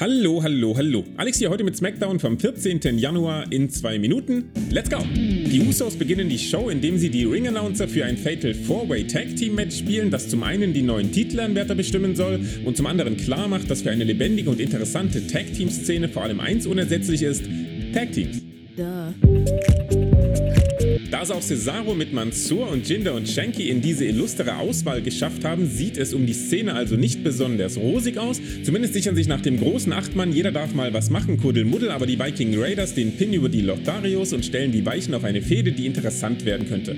Hallo, hallo, hallo. Alex hier heute mit SmackDown vom 14. Januar in zwei Minuten. Let's go! Die Usos beginnen die Show, indem sie die Ring-Announcer für ein Fatal 4-Way Tag Team Match spielen, das zum einen die neuen Titelanwärter bestimmen soll und zum anderen klar macht, dass für eine lebendige und interessante Tag Team Szene vor allem eins unersetzlich ist: Tag Teams. Duh. Da es auch Cesaro mit Mansour und Jinder und Shanky in diese illustre Auswahl geschafft haben, sieht es um die Szene also nicht besonders rosig aus. Zumindest sichern sich nach dem großen Achtmann, jeder darf mal was machen, Kuddelmuddel, aber die Viking Raiders den Pin über die Lotharios und stellen die Weichen auf eine Fehde, die interessant werden könnte.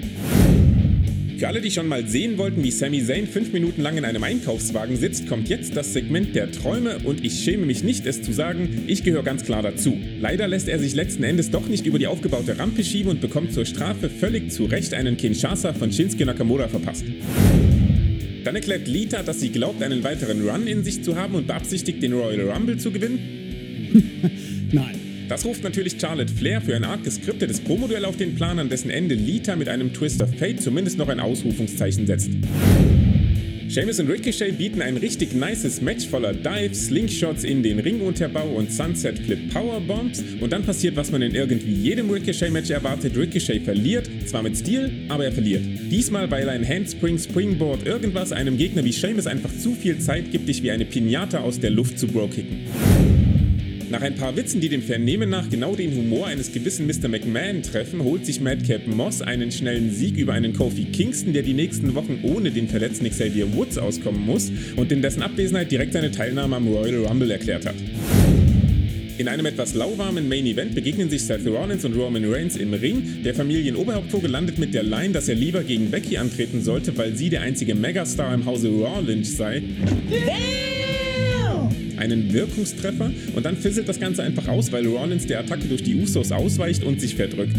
Für alle, die schon mal sehen wollten, wie Sami Zayn fünf Minuten lang in einem Einkaufswagen sitzt, kommt jetzt das Segment der Träume und ich schäme mich nicht, es zu sagen, ich gehöre ganz klar dazu. Leider lässt er sich letzten Endes doch nicht über die aufgebaute Rampe schieben und bekommt zur Strafe völlig zu Recht einen Kinshasa von Shinsuke Nakamura verpasst. Dann erklärt Lita, dass sie glaubt, einen weiteren Run in sich zu haben und beabsichtigt, den Royal Rumble zu gewinnen. Nein. Das ruft natürlich Charlotte Flair für ein arg geskriptetes Promoduell auf den Plan, an dessen Ende Lita mit einem Twist of Fate zumindest noch ein Ausrufungszeichen setzt. Sheamus und Ricochet bieten ein richtig nices Match voller Dives, Slingshots in den Ringunterbau und Sunset Flip Powerbombs und dann passiert, was man in irgendwie jedem Ricochet-Match erwartet. Ricochet verliert, zwar mit Stil, aber er verliert. Diesmal, weil ein Handspring, Springboard, irgendwas einem Gegner wie Sheamus einfach zu viel Zeit gibt, dich wie eine Pinata aus der Luft zu bro-kicken. Nach ein paar Witzen, die dem Vernehmen nach genau den Humor eines gewissen Mr. McMahon treffen, holt sich Madcap Moss einen schnellen Sieg über einen Kofi Kingston, der die nächsten Wochen ohne den verletzten Xavier Woods auskommen muss und in dessen Abwesenheit direkt seine Teilnahme am Royal Rumble erklärt hat. In einem etwas lauwarmen Main Event begegnen sich Seth Rollins und Roman Reigns im Ring. Der Familienoberhauptvogel landet mit der Line, dass er lieber gegen Becky antreten sollte, weil sie der einzige Megastar im Hause Rollins sei. Yeah! Einen Wirkungstreffer und dann fisselt das Ganze einfach aus, weil Rollins der Attacke durch die Usos ausweicht und sich verdrückt.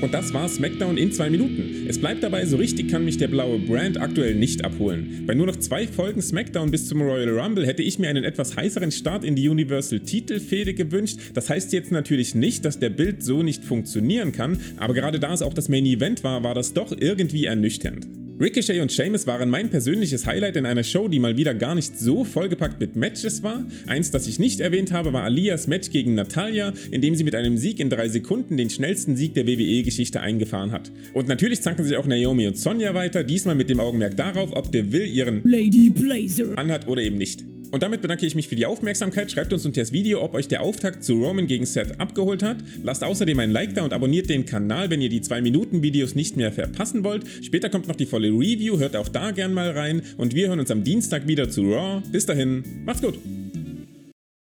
Und das war SmackDown in zwei Minuten. Es bleibt dabei, so richtig kann mich der blaue Brand aktuell nicht abholen. Bei nur noch zwei Folgen SmackDown bis zum Royal Rumble hätte ich mir einen etwas heißeren Start in die Universal Titelfehde gewünscht. Das heißt jetzt natürlich nicht, dass der Bild so nicht funktionieren kann, aber gerade da es auch das Main Event war, war das doch irgendwie ernüchternd. Ricochet und Sheamus waren mein persönliches Highlight in einer Show, die mal wieder gar nicht so vollgepackt mit Matches war. Eins, das ich nicht erwähnt habe, war Alias Match gegen Natalia, in dem sie mit einem Sieg in drei Sekunden den schnellsten Sieg der WWE-Geschichte eingefahren hat. Und natürlich zanken sich auch Naomi und Sonja weiter, diesmal mit dem Augenmerk darauf, ob der Will ihren Lady Blazer anhat oder eben nicht. Und damit bedanke ich mich für die Aufmerksamkeit. Schreibt uns unter das Video, ob euch der Auftakt zu Roman gegen Seth abgeholt hat. Lasst außerdem ein Like da und abonniert den Kanal, wenn ihr die 2-Minuten-Videos nicht mehr verpassen wollt. Später kommt noch die volle Review, hört auch da gern mal rein. Und wir hören uns am Dienstag wieder zu Raw. Bis dahin, macht's gut!